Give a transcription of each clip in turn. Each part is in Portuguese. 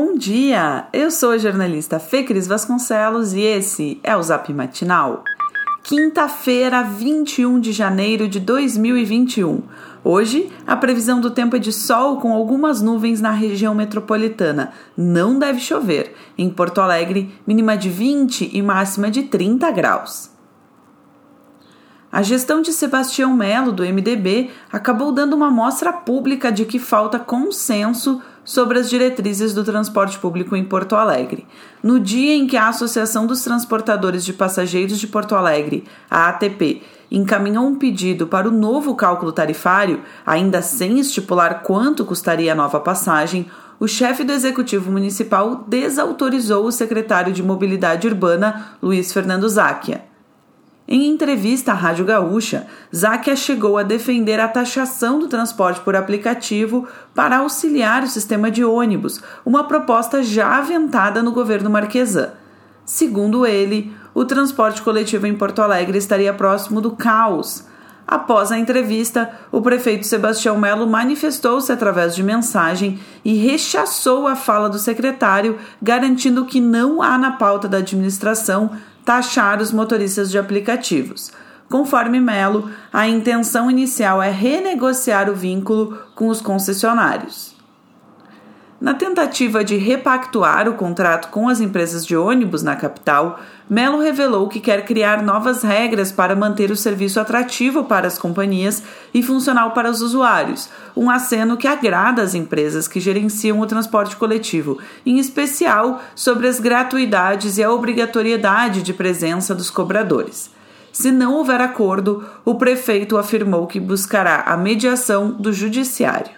Bom dia! Eu sou a jornalista Fê Cris Vasconcelos e esse é o Zap Matinal. Quinta-feira, 21 de janeiro de 2021. Hoje, a previsão do tempo é de sol com algumas nuvens na região metropolitana. Não deve chover. Em Porto Alegre, mínima de 20 e máxima de 30 graus. A gestão de Sebastião Melo, do MDB, acabou dando uma mostra pública de que falta consenso sobre as diretrizes do transporte público em Porto Alegre. No dia em que a Associação dos Transportadores de Passageiros de Porto Alegre, a ATP, encaminhou um pedido para o novo cálculo tarifário, ainda sem estipular quanto custaria a nova passagem, o chefe do Executivo Municipal desautorizou o secretário de Mobilidade Urbana, Luiz Fernando Záquia. Em entrevista à Rádio Gaúcha, Záquia chegou a defender a taxação do transporte por aplicativo para auxiliar o sistema de ônibus, uma proposta já aventada no governo Marquesan. Segundo ele, o transporte coletivo em Porto Alegre estaria próximo do caos. Após a entrevista, o prefeito Sebastião Melo manifestou-se através de mensagem e rechaçou a fala do secretário, garantindo que não há na pauta da administração taxar os motoristas de aplicativos. Conforme Melo, a intenção inicial é renegociar o vínculo com os concessionários. Na tentativa de repactuar o contrato com as empresas de ônibus na capital, Melo revelou que quer criar novas regras para manter o serviço atrativo para as companhias e funcional para os usuários, um aceno que agrada às empresas que gerenciam o transporte coletivo, em especial sobre as gratuidades e a obrigatoriedade de presença dos cobradores. Se não houver acordo, o prefeito afirmou que buscará a mediação do judiciário.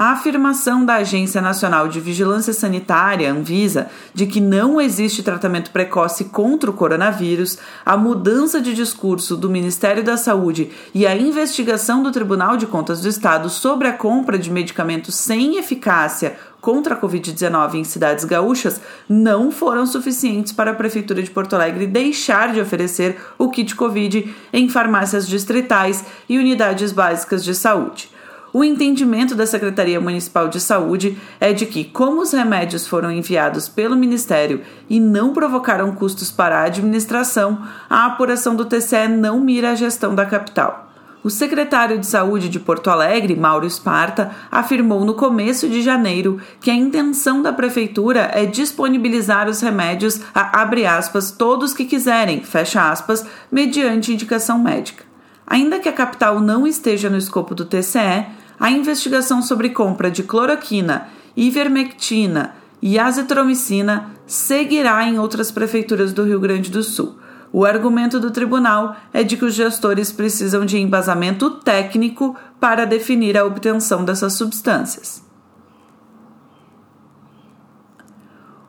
A afirmação da Agência Nacional de Vigilância Sanitária, Anvisa, de que não existe tratamento precoce contra o coronavírus, a mudança de discurso do Ministério da Saúde e a investigação do Tribunal de Contas do Estado sobre a compra de medicamentos sem eficácia contra a Covid-19 em cidades gaúchas não foram suficientes para a Prefeitura de Porto Alegre deixar de oferecer o kit Covid em farmácias distritais e unidades básicas de saúde. O entendimento da Secretaria Municipal de Saúde é de que, como os remédios foram enviados pelo Ministério e não provocaram custos para a administração, a apuração do TCE não mira a gestão da capital. O secretário de Saúde de Porto Alegre, Mauro Esparta, afirmou no começo de janeiro que a intenção da prefeitura é disponibilizar os remédios a aspas todos que quiserem, fecha aspas, mediante indicação médica. Ainda que a capital não esteja no escopo do TCE, a investigação sobre compra de cloroquina, ivermectina e azitromicina seguirá em outras prefeituras do Rio Grande do Sul. O argumento do tribunal é de que os gestores precisam de embasamento técnico para definir a obtenção dessas substâncias.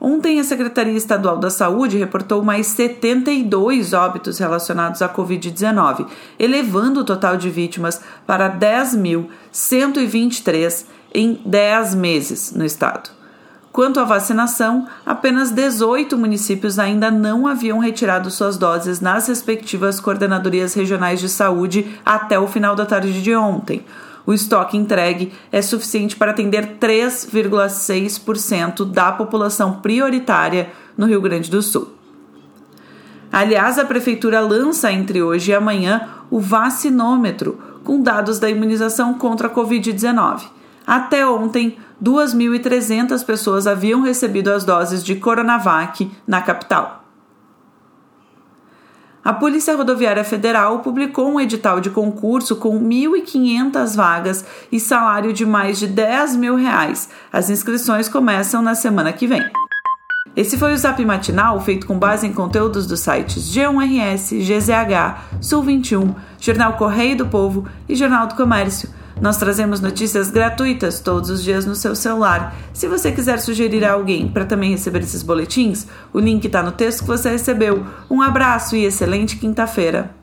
Ontem, a Secretaria Estadual da Saúde reportou mais 72 óbitos relacionados à Covid-19, elevando o total de vítimas para 10.123 em 10 meses no estado. Quanto à vacinação, apenas 18 municípios ainda não haviam retirado suas doses nas respectivas coordenadorias regionais de saúde até o final da tarde de ontem o estoque entregue é suficiente para atender 3,6% da população prioritária no Rio Grande do Sul. Aliás, a Prefeitura lança entre hoje e amanhã o vacinômetro, com dados da imunização contra a Covid-19. Até ontem, 2.300 pessoas haviam recebido as doses de Coronavac na capital. A Polícia Rodoviária Federal publicou um edital de concurso com 1.500 vagas e salário de mais de 10 mil reais. As inscrições começam na semana que vem. Esse foi o Zap Matinal, feito com base em conteúdos dos sites G1RS, GZH, Sul 21, Jornal Correio do Povo e Jornal do Comércio. Nós trazemos notícias gratuitas todos os dias no seu celular. Se você quiser sugerir a alguém para também receber esses boletins, o link está no texto que você recebeu. Um abraço e excelente quinta-feira.